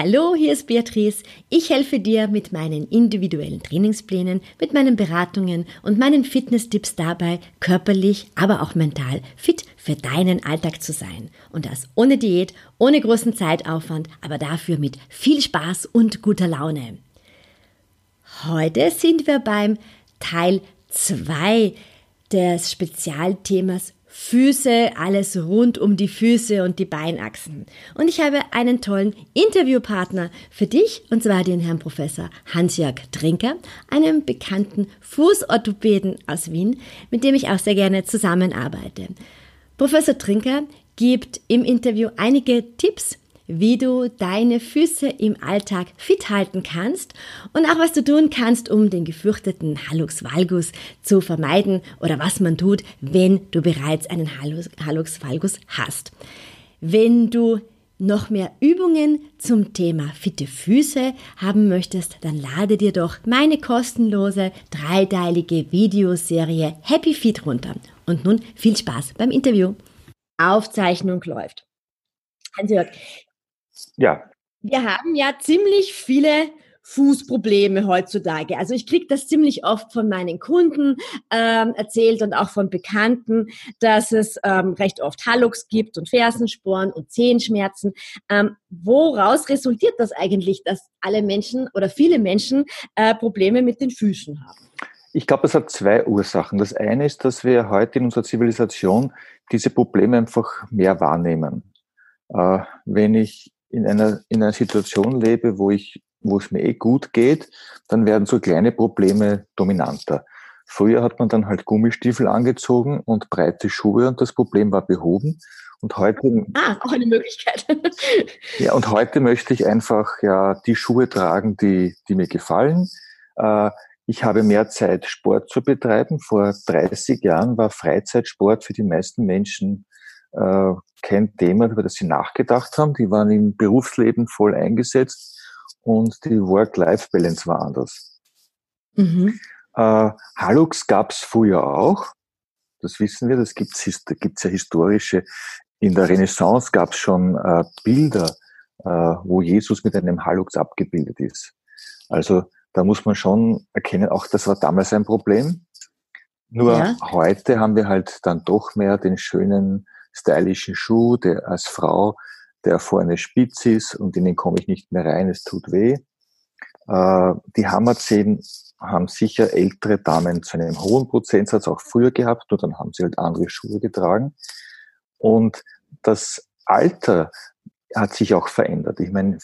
Hallo, hier ist Beatrice. Ich helfe dir mit meinen individuellen Trainingsplänen, mit meinen Beratungen und meinen Fitnesstipps dabei, körperlich, aber auch mental fit für deinen Alltag zu sein. Und das ohne Diät, ohne großen Zeitaufwand, aber dafür mit viel Spaß und guter Laune. Heute sind wir beim Teil 2 des Spezialthemas Füße, alles rund um die Füße und die Beinachsen. Und ich habe einen tollen Interviewpartner für dich, und zwar den Herrn Professor Hans-Jörg Trinker, einem bekannten Fußorthopäden aus Wien, mit dem ich auch sehr gerne zusammenarbeite. Professor Trinker gibt im Interview einige Tipps, wie du deine Füße im Alltag fit halten kannst und auch was du tun kannst, um den gefürchteten Hallux valgus zu vermeiden oder was man tut, wenn du bereits einen Hallux valgus hast. Wenn du noch mehr Übungen zum Thema fitte Füße haben möchtest, dann lade dir doch meine kostenlose dreiteilige Videoserie Happy Feet runter. Und nun viel Spaß beim Interview. Aufzeichnung läuft. Hans-Jörg, ja. Wir haben ja ziemlich viele Fußprobleme heutzutage. Also ich kriege das ziemlich oft von meinen Kunden ähm, erzählt und auch von Bekannten, dass es ähm, recht oft Hallux gibt und Fersensporen und Zehenschmerzen. Ähm, woraus resultiert das eigentlich, dass alle Menschen oder viele Menschen äh, Probleme mit den Füßen haben? Ich glaube, es hat zwei Ursachen. Das eine ist, dass wir heute in unserer Zivilisation diese Probleme einfach mehr wahrnehmen. Äh, wenn ich in einer, in einer Situation lebe, wo ich, wo es mir eh gut geht, dann werden so kleine Probleme dominanter. Früher hat man dann halt Gummistiefel angezogen und breite Schuhe und das Problem war behoben. Und heute. Ah, auch eine Möglichkeit. ja, und heute möchte ich einfach ja die Schuhe tragen, die, die mir gefallen. Äh, ich habe mehr Zeit, Sport zu betreiben. Vor 30 Jahren war Freizeitsport für die meisten Menschen äh, kein Thema, über das sie nachgedacht haben. Die waren im Berufsleben voll eingesetzt und die Work-Life-Balance war anders. Mhm. Äh, Halux gab es früher auch. Das wissen wir, das gibt's, da gibt's ja historische. In der Renaissance gab es schon äh, Bilder, äh, wo Jesus mit einem Halux abgebildet ist. Also da muss man schon erkennen, auch das war damals ein Problem. Nur ja. heute haben wir halt dann doch mehr den schönen stylischen Schuh, der als Frau, der vorne spitz ist und in den komme ich nicht mehr rein, es tut weh. Äh, die Hammerzehen haben sicher ältere Damen zu einem hohen Prozentsatz auch früher gehabt, nur dann haben sie halt andere Schuhe getragen. Und das Alter hat sich auch verändert. Ich meine,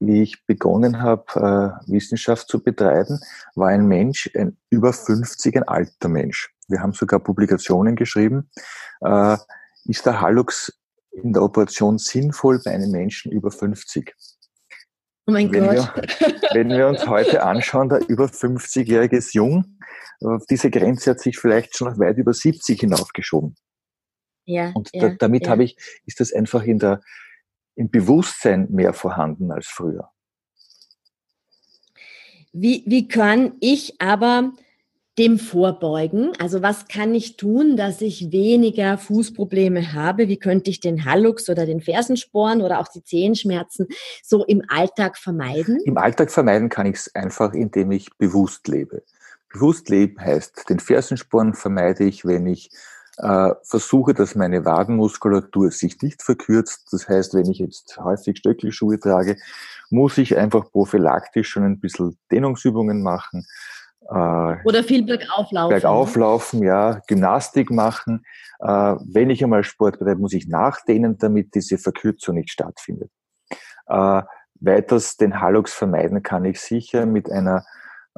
wie ich begonnen habe, äh, Wissenschaft zu betreiben, war ein Mensch, ein über 50, ein alter Mensch. Wir haben sogar Publikationen geschrieben, äh, ist der Hallux in der Operation sinnvoll bei einem Menschen über 50? Oh mein wenn Gott. Wir, wenn wir uns heute anschauen, der über 50-Jährige ist jung, äh, diese Grenze hat sich vielleicht schon noch weit über 70 hinaufgeschoben. Ja, und ja, da, damit ja. habe ich, ist das einfach in der, im Bewusstsein mehr vorhanden als früher. Wie, wie kann ich aber dem vorbeugen? Also was kann ich tun, dass ich weniger Fußprobleme habe? Wie könnte ich den Hallux oder den Fersensporn oder auch die Zehenschmerzen so im Alltag vermeiden? Im Alltag vermeiden kann ich es einfach, indem ich bewusst lebe. Bewusst leben heißt, den Fersensporn vermeide ich, wenn ich äh, versuche, dass meine Wadenmuskulatur sich nicht verkürzt. Das heißt, wenn ich jetzt häufig Stöckelschuhe trage, muss ich einfach prophylaktisch schon ein bisschen Dehnungsübungen machen Oder viel bergauf laufen. Bergauf laufen, ja, Gymnastik machen. Äh, wenn ich einmal Sport betreibe, muss ich nachdehnen, damit diese Verkürzung nicht stattfindet. Äh, weiters den Hallux vermeiden kann ich sicher mit einer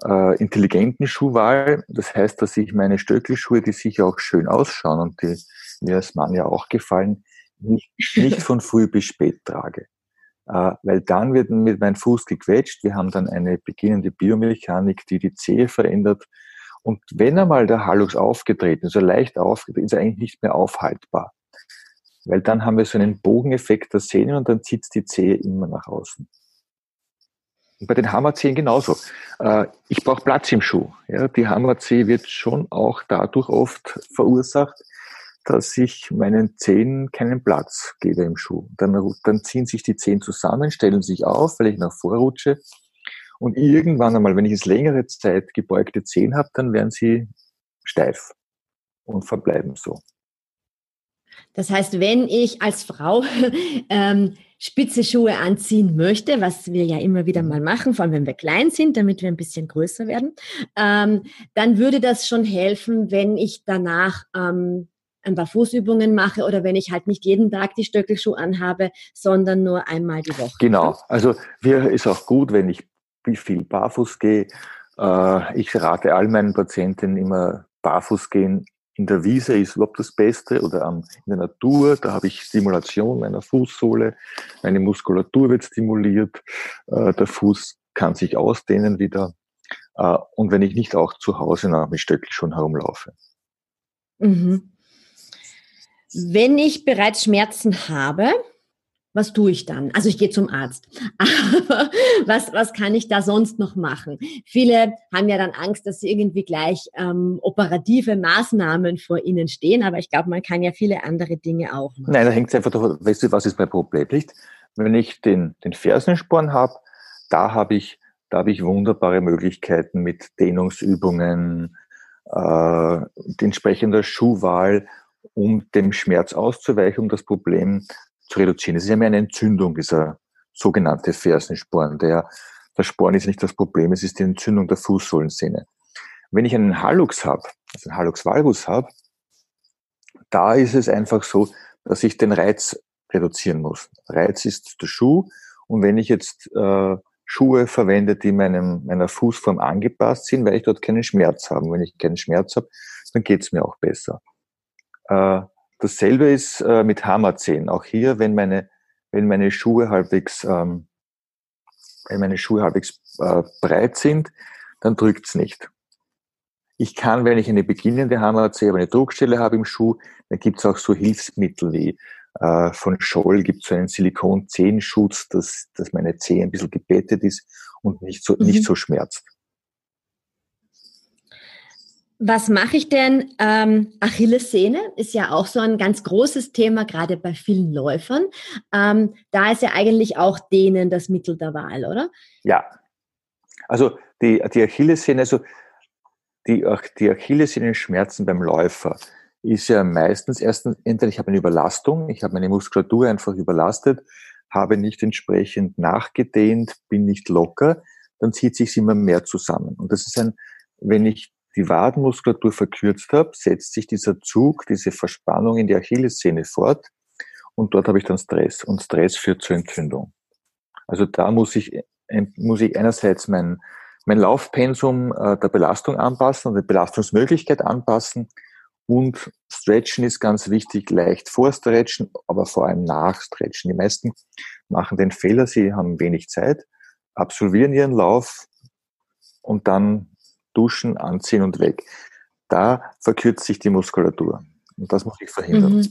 äh, intelligenten Schuhwahl. Das heißt, dass ich meine Stöckelschuhe, die sicher auch schön ausschauen und die mir als Mann ja auch gefallen, nicht, nicht von früh bis spät trage. Äh, weil dann wird mit meinem Fuß gequetscht. Wir haben dann eine beginnende Biomechanik, die die Zehe verändert Und wenn einmal der Hallux aufgetreten ist, so leicht aufgetreten, ist er eigentlich nicht mehr aufhaltbar. Weil dann haben wir so einen Bogeneffekt der Sehnen und dann zieht die Zehe immer nach außen. Und bei den Hammerzehen genauso. Äh, ich brauche Platz im Schuh. Die Hammerzehe wird schon auch dadurch oft verursacht, dass ich meinen Zehen keinen Platz gebe im Schuh. Dann, dann ziehen sich die Zehen zusammen, stellen sich auf, weil ich nach vorrutsche. Und irgendwann einmal, wenn ich jetzt längere Zeit gebeugte Zehen habe, dann werden sie steif und verbleiben so. Das heißt, wenn ich als Frau ähm, spitze Schuhe anziehen möchte, was wir ja immer wieder mal machen, vor allem wenn wir klein sind, damit wir ein bisschen größer werden, ähm, dann würde das schon helfen, wenn ich danach ähm, ein paar Fußübungen mache oder wenn ich halt nicht jeden Tag die Stöckelschuhe anhabe, sondern nur einmal die Woche. Genau. Also wir ist auch gut, wenn ich viel barfuß gehe. Äh, ich rate all meinen Patienten immer barfuß gehen in der Wiese ist überhaupt das Beste oder in der Natur, da habe ich Stimulation meiner Fußsohle, meine Muskulatur wird stimuliert, äh, der Fuß kann sich ausdehnen wieder äh, und wenn ich nicht auch zu Hause nach mit Stöckel schon herumlaufe. Mhm. Wenn ich bereits Schmerzen habe, was tue ich dann? Also ich gehe zum Arzt. Aber was, was kann ich da sonst noch machen? Viele haben ja dann Angst, dass sie irgendwie gleich ähm, operative Maßnahmen vor ihnen stehen, aber ich glaube, man kann ja viele andere Dinge auch machen. Nein, da hängt es einfach davon, weißt du, was ist mein Problem nicht? Wenn ich den, den Fersensporn habe, da habe ich, da habe ich wunderbare Möglichkeiten mit Dehnungsübungen, äh, entsprechender Schuhwahl, um dem Schmerz auszuweichen, um das Problem zu reduzieren. Es ist ja mehr eine Entzündung, dieser sogenannte Fersensporn. Der, der Sporn ist nicht das Problem, es ist die Entzündung der Fußsohlensehne. Wenn ich einen Hallux habe, also einen Hallux valgus habe, da ist es einfach so, dass ich den Reiz reduzieren muss. Reiz ist der Schuh und wenn ich jetzt äh, Schuhe verwende, die meinem, meiner Fußform angepasst sind, weil ich dort keinen Schmerz habe. wenn ich keinen Schmerz habe, dann geht's mir auch besser. Äh, Dasselbe ist äh, mit Hammerzehen. Auch hier, wenn meine, wenn meine Schuhe halbwegs, ähm, wenn meine Schuhe halbwegs äh, breit sind, dann drückt's nicht. Ich kann, wenn ich eine beginnende Hammerzehe, aber eine Druckstelle habe im Schuh, dann gibt's auch so Hilfsmittel wie äh, von Scholl gibt es so einen Silikon-Zehenschutz, dass, dass meine Zehe ein bisschen gebettet ist und nicht so, mhm. nicht so schmerzt. Was mache ich denn? Ähm, Achillessehne ist ja auch so ein ganz großes Thema, gerade bei vielen Läufern. Ähm, da ist ja eigentlich auch denen das Mittel der Wahl, oder? Ja. Also die, die Achillessehne, also die, die Achillessehnenschmerzen beim Läufer ist ja meistens erstens, entweder ich habe eine Überlastung, ich habe meine Muskulatur einfach überlastet, habe nicht entsprechend nachgedehnt, bin nicht locker, dann zieht sich immer mehr zusammen. Und das ist ein, wenn ich die Wadenmuskulatur verkürzt habe, setzt sich dieser Zug, diese Verspannung in die Achillessehne fort und dort habe ich dann Stress und Stress führt zur Entzündung. Also da muss ich, muss ich einerseits mein, mein Laufpensum äh, der Belastung anpassen und die Belastungsmöglichkeit anpassen und Stretchen ist ganz wichtig, leicht vorstretchen, aber vor allem nachstretchen. Die meisten machen den Fehler, sie haben wenig Zeit, absolvieren ihren Lauf und dann duschen, anziehen und weg. Da verkürzt sich die Muskulatur. Und das muss ich verhindern. Mhm.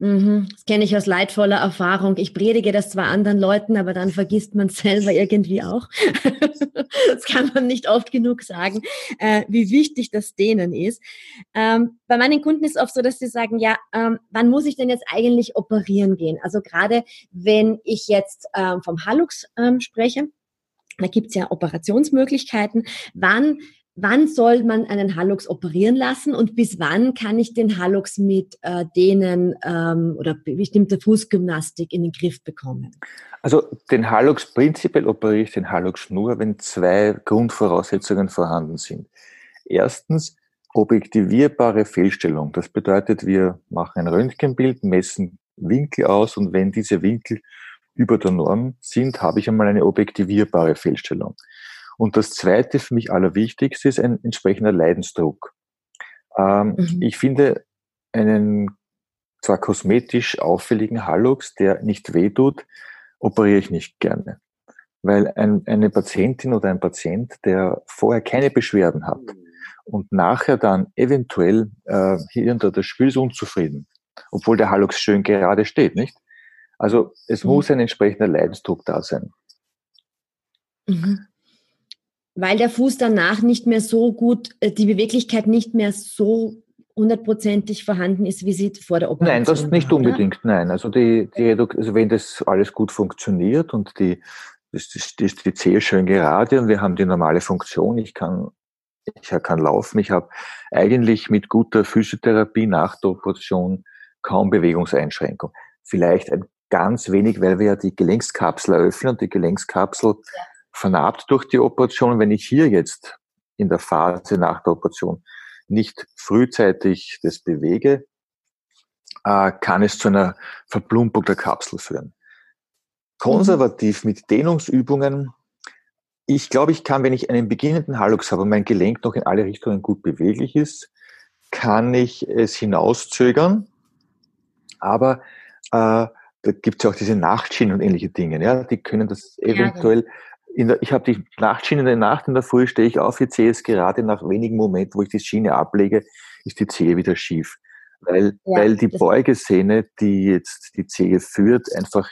Mhm. Das kenne ich aus leidvoller Erfahrung. Ich predige das zwar anderen Leuten, aber dann vergisst man es selber irgendwie auch. das kann man nicht oft genug sagen, äh, wie wichtig das denen ist. Ähm, bei meinen Kunden ist es oft so, dass sie sagen, ja, ähm, wann muss ich denn jetzt eigentlich operieren gehen? Also gerade wenn ich jetzt ähm, vom Hallux ähm, spreche, da gibt's ja Operationsmöglichkeiten. Wann wann soll man einen Hallux operieren lassen und bis wann kann ich den Hallux mit äh, denen ähm, oder bestimmter Fußgymnastik in den Griff bekommen? Also den Hallux prinzipiell operiere ich den Hallux nur, wenn zwei Grundvoraussetzungen vorhanden sind. Erstens objektivierbare Fehlstellung. Das bedeutet, wir machen ein Röntgenbild, messen Winkel aus und wenn diese Winkel über der Norm sind, habe ich einmal eine objektivierbare Fehlstellung. Und das zweite für mich allerwichtigste ist ein entsprechender Leidensdruck. Ähm, mhm. Ich finde einen zwar kosmetisch auffälligen Hallux, der nicht wehtut, operiere ich nicht gerne. Weil ein, eine Patientin oder ein Patient, der vorher keine Beschwerden hat und nachher dann eventuell äh, hier und da das Spiel ist unzufrieden, obwohl der Hallux schön gerade steht, nicht? Also es mhm. muss ein entsprechender Leidensdruck da sein. Mhm. Weil der Fuß danach nicht mehr so gut, äh, die Beweglichkeit nicht mehr so hundertprozentig vorhanden ist, wie sie vor der Operation Nein, das nicht war, unbedingt, oder? nein. Also, die, die also wenn das alles gut funktioniert und die, das, das, das, die Zehe schön gerade und wir haben die normale Funktion, ich kann, ich kann laufen, ich habe eigentlich mit guter Physiotherapie nach der Operation kaum Bewegungseinschränkung. Vielleicht ein ganz wenig, weil wir ja die Gelenkskapsel eröffnen und die Gelenkskapsel ja. vernarbt durch die Operation. Wenn ich hier jetzt in der Phase nach der Operation nicht frühzeitig das bewege, äh, kann es zu einer Verplumpung der Kapsel führen. Konservativ mit Dehnungsübungen. Ich glaube, ich kann, wenn ich einen beginnenden Hallux habe und mein Gelenk noch in alle Richtungen gut beweglich ist, kann ich es hinauszögern. Aber äh, da gibt es ja auch diese Nachtschienen und ähnliche Dinge. Ja, die können das eventuell der, ich habe die Nachtschiene in der Nacht, in der Früh stehe ich auf, die Zehe ist gerade nach wenigen Momenten, wo ich die Schiene ablege, ist die Zehe wieder schief. Weil, ja, weil die Beugesehne, die jetzt die Zehe führt, einfach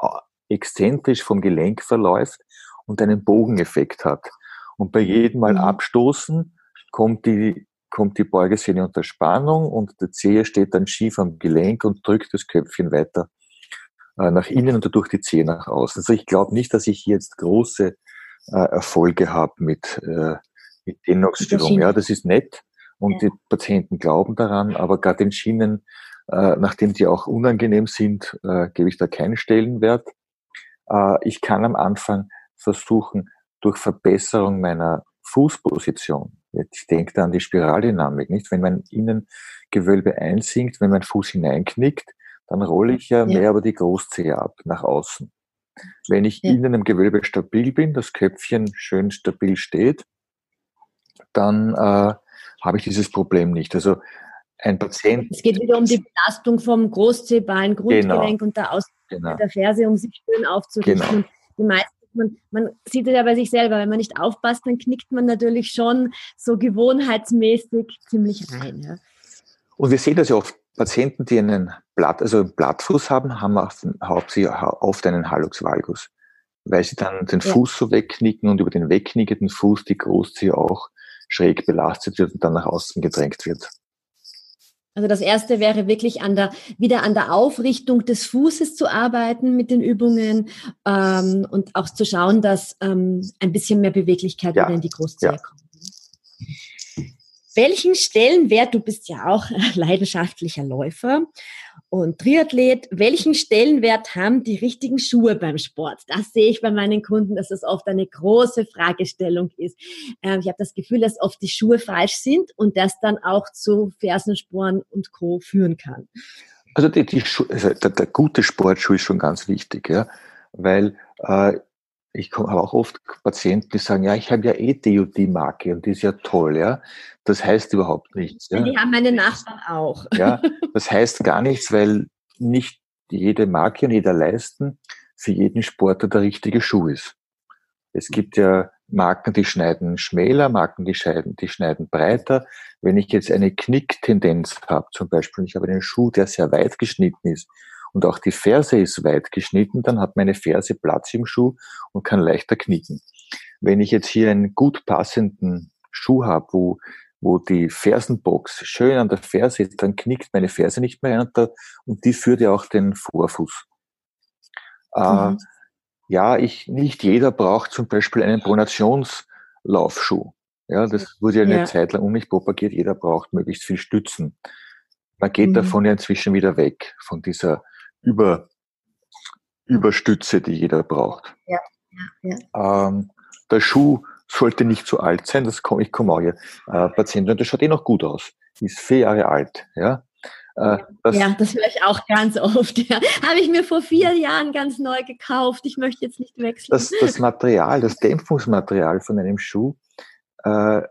äh, exzentrisch vom Gelenk verläuft und einen Bogeneffekt hat. Und bei jedem Mal mhm. abstoßen kommt die, kommt die Beugesehne unter Spannung und der Zehe steht dann schief am Gelenk und drückt das Köpfchen weiter nach innen und dadurch die Zehe nach außen. Also ich glaube nicht, dass ich hier jetzt große äh, Erfolge habe mit, äh, mit Denox-Störung. Ja, das ist nett und ja. die Patienten glauben daran, aber gerade den Schienen, äh, nachdem die auch unangenehm sind, äh, gebe ich da keinen Stellenwert. Äh, ich kann am Anfang versuchen, durch Verbesserung meiner Fußposition, ich denke da an die Spiraldynamik, nicht? Wenn mein Innengewölbe einsinkt, wenn mein Fuß hineinknickt, dann rolle ich ja, ja. mehr über die Großzehe ab, nach außen. Wenn ich ja. innen im Gewölbe stabil bin, das Köpfchen schön stabil steht, dann äh, habe ich dieses Problem nicht. Also ein Patient. Es geht wieder um die Belastung vom Großzehbein, Grundgelenk genau. und der Aus genau. der Ferse, um sich schön aufzurichten. Genau. Die meisten man, man sieht es ja bei sich selber, wenn man nicht aufpasst, dann knickt man natürlich schon so gewohnheitsmäßig ziemlich rein. Ja. Und wir sehen das ja oft Patienten, die einen Blatt, also einen Blattfuß haben, haben hauptsächlich oft einen Hallux valgus, weil sie dann den Fuß so wegknicken und über den wegknickenden Fuß die Großzehe auch schräg belastet wird und dann nach außen gedrängt wird. Also das erste wäre wirklich an der, wieder an der Aufrichtung des Fußes zu arbeiten mit den Übungen ähm, und auch zu schauen, dass ähm, ein bisschen mehr Beweglichkeit ja. wieder in die Großzehe ja. kommt. Welchen Stellenwert, du bist ja auch leidenschaftlicher Läufer und Triathlet, welchen Stellenwert haben die richtigen Schuhe beim Sport? Das sehe ich bei meinen Kunden, dass das oft eine große Fragestellung ist. Ähm, ich habe das Gefühl, dass oft die Schuhe falsch sind und das dann auch zu Fersensporen und Co. führen kann. Also, die, die also der, der, gute Sportschuh ist schon ganz wichtig, ja, weil äh, ich habe auch oft Patienten, die sagen, ja, ich habe ja eh die und die Marke und die ist ja toll, ja. Das heißt überhaupt nichts. Ja. Die haben meine Nachbarn auch. Ja, das heißt gar nichts, weil nicht jede Marke und jeder Leisten für jeden Sportler der richtige Schuh ist. Es gibt ja Marken, die schneiden schmäler, Marken, die schneiden, die schneiden breiter. Wenn ich jetzt eine Knicktendenz habe, zum Beispiel, und ich habe einen Schuh, der sehr weit geschnitten ist, und auch die Ferse ist weit geschnitten, dann hat meine Ferse Platz im Schuh und kann leichter knicken. Wenn ich jetzt hier einen gut passenden Schuh habe, wo, wo die Fersenbox schön an der Ferse ist, dann knickt meine Ferse nicht mehr und, und die führt ja auch den Vorfuß. Äh, mhm. Äh, ja, ich, nicht jeder braucht zum Beispiel einen Pronationslaufschuh. Ja, das wurde ja eine ja. Zeit lang um mich propagiert. Jeder braucht möglichst viel Stützen. Man geht mhm. davon ja inzwischen wieder weg, von dieser über, Überstütze, die jeder braucht. Ja, ja, ja. Ähm, der Schuh sollte nicht zu alt sein, das komm, ich komme auch hier. Äh, Patientin, das schaut eh noch gut aus. Ist vier Jahre alt, ja. Äh, das, ja, das höre ich auch ganz oft. Ja. Habe ich mir vor vier Jahren ganz neu gekauft. Ich möchte jetzt nicht wechseln. Das, das Material, das Dämpfungsmaterial von einem Schuh äh,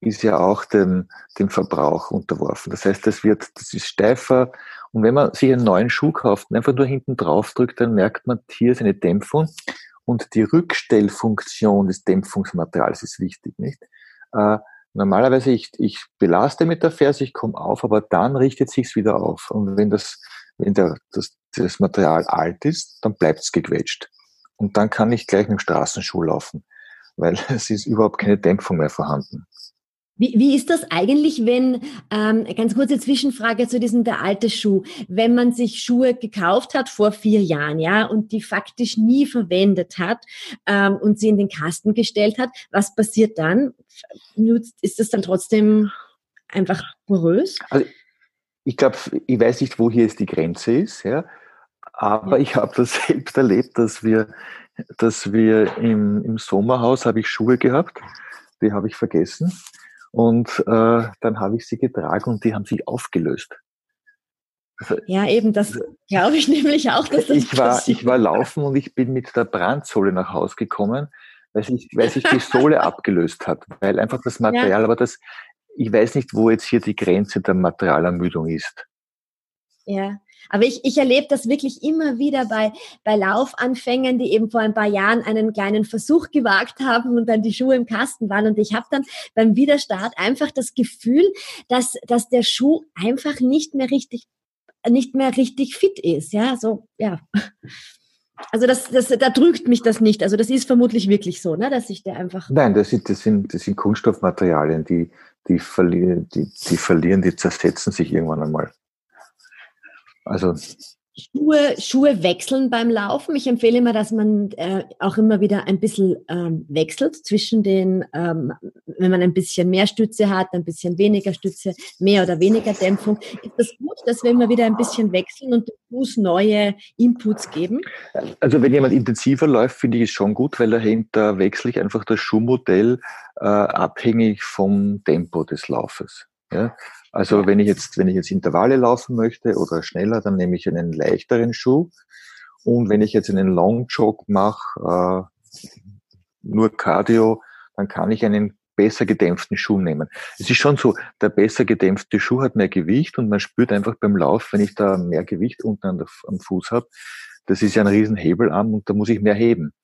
ist ja auch dem, dem Verbrauch unterworfen. Das heißt, das wird, das ist steifer und wenn man sich einen neuen Schuh kauft und einfach nur hinten drauf drückt, dann merkt man, hier ist eine Dämpfung und die Rückstellfunktion des Dämpfungsmaterials ist wichtig, nicht? Äh, Normalerweise, ich, ich belaste mit der Ferse, ich komme auf, aber dann richtet sich's wieder auf. Und wenn das, wenn der, das, das Material alt ist, dann bleibt's gequetscht. Und dann kann ich gleich mit dem Straßenschuh laufen, weil es ist überhaupt keine Dämpfung mehr vorhanden. Wie, wie ist das eigentlich, wenn, ähm, ganz kurze Zwischenfrage zu diesem der alte Schuh, wenn man sich Schuhe gekauft hat vor vier Jahren, ja, und die faktisch nie verwendet hat ähm, und sie in den Kasten gestellt hat, was passiert dann? Ist das dann trotzdem einfach porös? Also, ich glaube, ich weiß nicht, wo hier jetzt die Grenze ist, ja, aber ja. ich habe das selbst erlebt, dass wir, dass wir im, im Sommerhaus habe ich Schuhe gehabt, die habe ich vergessen und äh, dann habe ich sie getragen und die haben sich aufgelöst. Also, ja, eben, das glaube ich nämlich auch, dass das ich war, Ich war laufen und ich bin mit der Brandsohle nach Hause gekommen, weil sich, weil sich die Sohle abgelöst hat, weil einfach das Material, ja. aber das, ich weiß nicht, wo jetzt hier die Grenze der Materialermüdung ist. Ja, aber ich, ich erlebe das wirklich immer wieder bei, bei Laufanfängern, die eben vor ein paar Jahren einen kleinen Versuch gewagt haben und dann die Schuhe im Kasten waren. Und ich habe dann beim Widerstart einfach das Gefühl, dass, dass der Schuh einfach nicht mehr richtig nicht mehr richtig fit ist, ja, so, ja. Also das, das, da drückt mich das nicht. Also das ist vermutlich wirklich so, ne, dass sich der einfach. Nein, das sind, das sind, das sind Kunststoffmaterialien, die, die verlieren, die, die verlieren, die zersetzen sich irgendwann einmal. Also Schuhe, Schuhe wechseln beim Laufen. Ich empfehle immer, dass man äh, auch immer wieder ein bisschen ähm, wechselt zwischen den, ähm, wenn man ein bisschen mehr Stütze hat, ein bisschen weniger Stütze, mehr oder weniger Dämpfung. Ist das gut, dass wir immer wieder ein bisschen wechseln und dem Fuß neue Inputs geben? Also wenn jemand intensiver läuft, finde ich es schon gut, weil dahinter wechsle ich einfach das Schuhmodell äh, abhängig vom Tempo des Laufes. Ja? Also wenn ich jetzt, wenn ich jetzt Intervalle laufen möchte oder schneller, dann nehme ich einen leichteren Schuh. Und wenn ich jetzt einen Long Jog mache, äh, nur Cardio, dann kann ich einen besser gedämpften Schuh nehmen. Es ist schon so, der besser gedämpfte Schuh hat mehr Gewicht und man spürt einfach beim Lauf, wenn ich da mehr Gewicht unten am Fuß habe, das ist ja ein Riesenhebel an und da muss ich mehr heben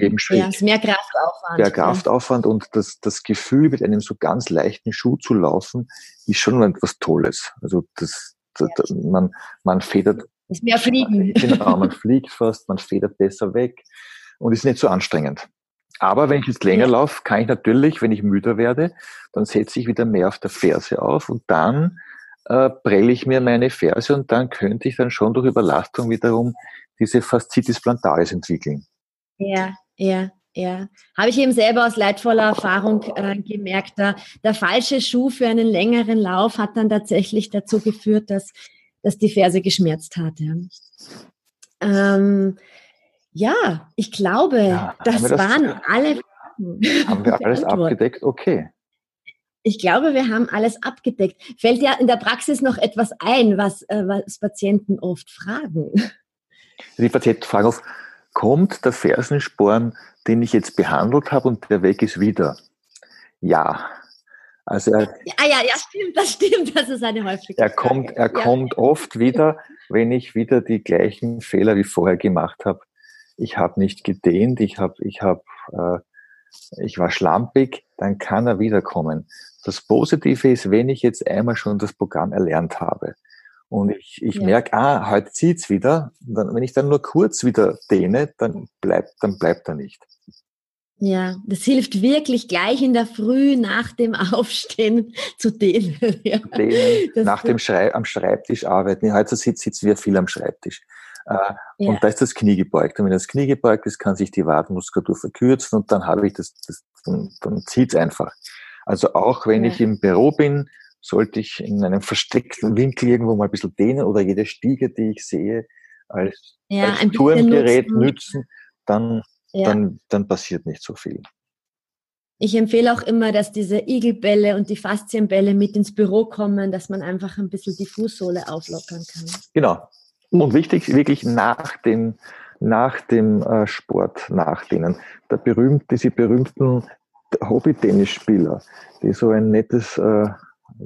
eben schwierig. Ja, ist mehr Kraftaufwand. Der Kraftaufwand ja. und das, das Gefühl, mit einem so ganz leichten Schuh zu laufen, ist schon etwas Tolles. Also das, das ja. man, man federt. Ist mehr Fliegen. Genau, man fliegt fast, man federt besser weg und ist nicht so anstrengend. Aber wenn ich jetzt länger ja. laufe, kann ich natürlich, wenn ich müder werde, dann setze ich wieder mehr auf der Ferse auf und dann äh, prelle ich mir meine Ferse und dann könnte ich dann schon durch Überlastung wiederum diese Faszitis plantaris entwickeln. Ja, ja, ja. Habe ich eben selber aus leidvoller Erfahrung äh, gemerkt, da, der falsche Schuh für einen längeren Lauf hat dann tatsächlich dazu geführt, dass, dass die Ferse geschmerzt hat. Ja, ähm, ja ich glaube, ja, das, das, waren alle Fragen. Haben wir alles abgedeckt? Okay. Ich glaube, wir haben alles abgedeckt. Fällt ja in der Praxis noch etwas ein, was, äh, was Patienten oft fragen? Die Patienten fragen oft, kommt der Fersensporn, den ich jetzt behandelt habe und der weg ist wieder? Ja. Also er, ah ja, ja, stimmt, das stimmt, das ist eine häufige Er kommt, er ja. kommt oft wieder, wenn ich wieder die gleichen Fehler wie vorher gemacht habe. Ich habe nicht gedehnt, ich habe, ich habe, äh, ich war schlampig, dann kann er wiederkommen. Das Positive ist, wenn ich jetzt einmal schon das Programm erlernt habe, und ich, ich ja. merke, ah, heute zieht's wieder. Dann, wenn ich dann nur kurz wieder dehne, dann bleibt, dann bleibt er nicht. Ja, das hilft wirklich gleich in der Früh nach dem Aufstehen zu dehnen. Ja. Dehnen, nach dem Schrei am Schreibtisch arbeiten. Heute sitzt, sitzen wir viel am Schreibtisch. Äh, ja. Und da ist das Knie gebeugt. Und wenn das Knie gebeugt ist, kann sich die Wadenmuskulatur verkürzen und dann habe ich das, das dann, dann zieht's einfach. Also auch wenn ich im Büro bin, sollte ich in einem versteckten Winkel irgendwo mal ein bisschen dehnen oder jede Stiege, die ich sehe, als, ja, als Turmgerät nutzen, nützen, dann, ja. dann, dann passiert nicht so viel. Ich empfehle auch immer, dass diese Igelbälle und die Faszienbälle mit ins Büro kommen, dass man einfach ein bisschen die Fußsohle auflockern kann. Genau. Und wichtig, wirklich nach dem, nach dem äh, Sport nachdehnen. Der berühmt, diese berühmten Hobby-Tennisspieler, die so ein nettes äh,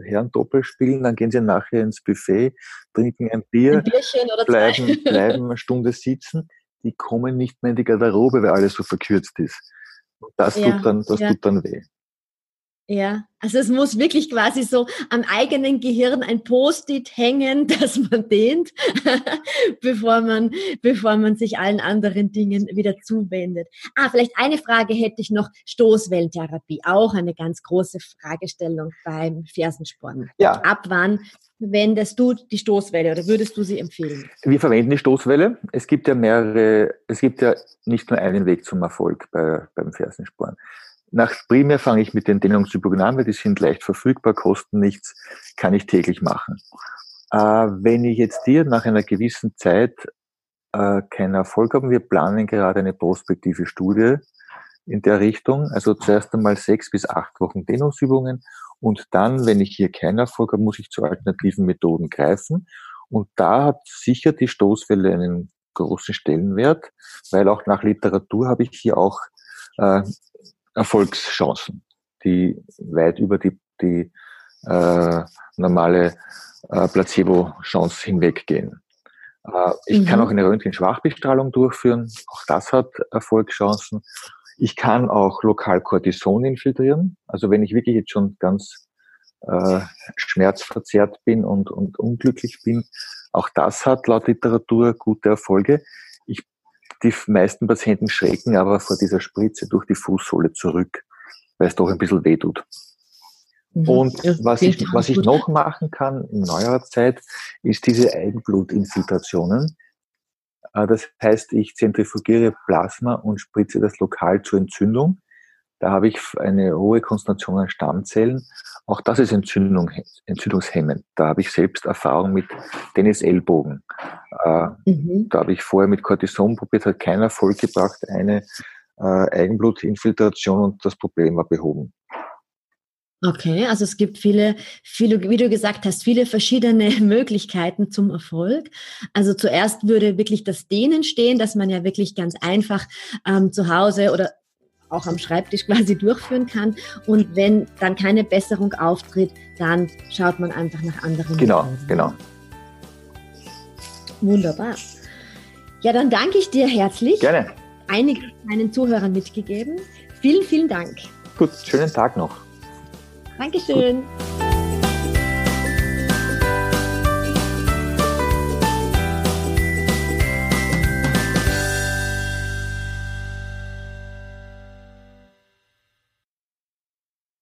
Herren Doppel spielen, dann gehen sie nachher ins Buffet, trinken ein Bier, ein bleiben, bleiben eine Stunde sitzen. Die kommen nicht mehr in die Garderobe, weil alles so verkürzt ist. Und das ja, tut dann, das ja. tut dann weh. Ja, also es muss wirklich quasi so am eigenen Gehirn ein Post-it hängen, dass man dehnt, bevor man, bevor man sich allen anderen Dingen wieder zuwendet. Ah, vielleicht eine Frage hätte ich noch. Stoßwellentherapie, auch eine ganz große Fragestellung beim Fersensporn. Ja. Ab wann wendest du die Stoßwelle oder würdest du sie empfehlen? Wir verwenden die Stoßwelle. Es gibt ja mehrere, es gibt ja nicht nur einen Weg zum Erfolg bei, beim Fersensporn. Nach primär fange ich mit den Dehnungsübungen an, weil die sind leicht verfügbar, kosten nichts, kann ich täglich machen. Äh, wenn ich jetzt dir nach einer gewissen Zeit äh, keinen Erfolg habe, wir planen gerade eine prospektive Studie in der Richtung, also zuerst einmal sechs bis acht Wochen Dehnungsübungen und dann, wenn ich hier keinen Erfolg habe, muss ich zu alternativen Methoden greifen. Und da hat sicher die Stoßwelle einen großen Stellenwert, weil auch nach Literatur habe ich hier auch äh, Erfolgschancen, die weit über die, die äh, normale äh, Placebo-Chance hinweggehen. Äh, ich mhm. kann auch eine Röntgen-Schwachbestrahlung durchführen, auch das hat Erfolgschancen. Ich kann auch lokal Cortison infiltrieren. Also wenn ich wirklich jetzt schon ganz äh, schmerzverzerrt bin und, und unglücklich bin, auch das hat laut Literatur gute Erfolge. Die meisten Patienten schrecken aber vor dieser Spritze durch die Fußsohle zurück, weil es doch ein bisschen weh tut. Mhm. Und was ich, was ich noch machen kann in neuerer Zeit, ist diese Eigenblutinfiltrationen. Äh, das heißt, ich zentrifugiere Plasma und spritze das lokal zur Entzündung. Da habe ich eine hohe Konzentration an Stammzellen. Auch das ist Entzündung, entzündungshemmend. Da habe ich selbst Erfahrung mit Tennis-Ellbogen. Äh, mhm. Da habe ich vorher mit Cortison probiert, hat keinen Erfolg gebracht, eine äh, Eigenblutinfiltration und das Problem war behoben. Okay, also es gibt viele, viele, wie du gesagt hast, viele verschiedene Möglichkeiten zum Erfolg. Also zuerst würde wirklich das Dehnen stehen, dass man ja wirklich ganz einfach ähm, zu Hause oder auch am Schreibtisch quasi durchführen kann. Und wenn dann keine Besserung auftritt, dann schaut man einfach nach anderen. Genau, Methoden. genau. Wunderbar. Ja, dann danke ich dir herzlich. Gerne. Einige meinen Zuhörern mitgegeben. Vielen, vielen Dank. Gut, schönen Tag noch. Dankeschön. Gut.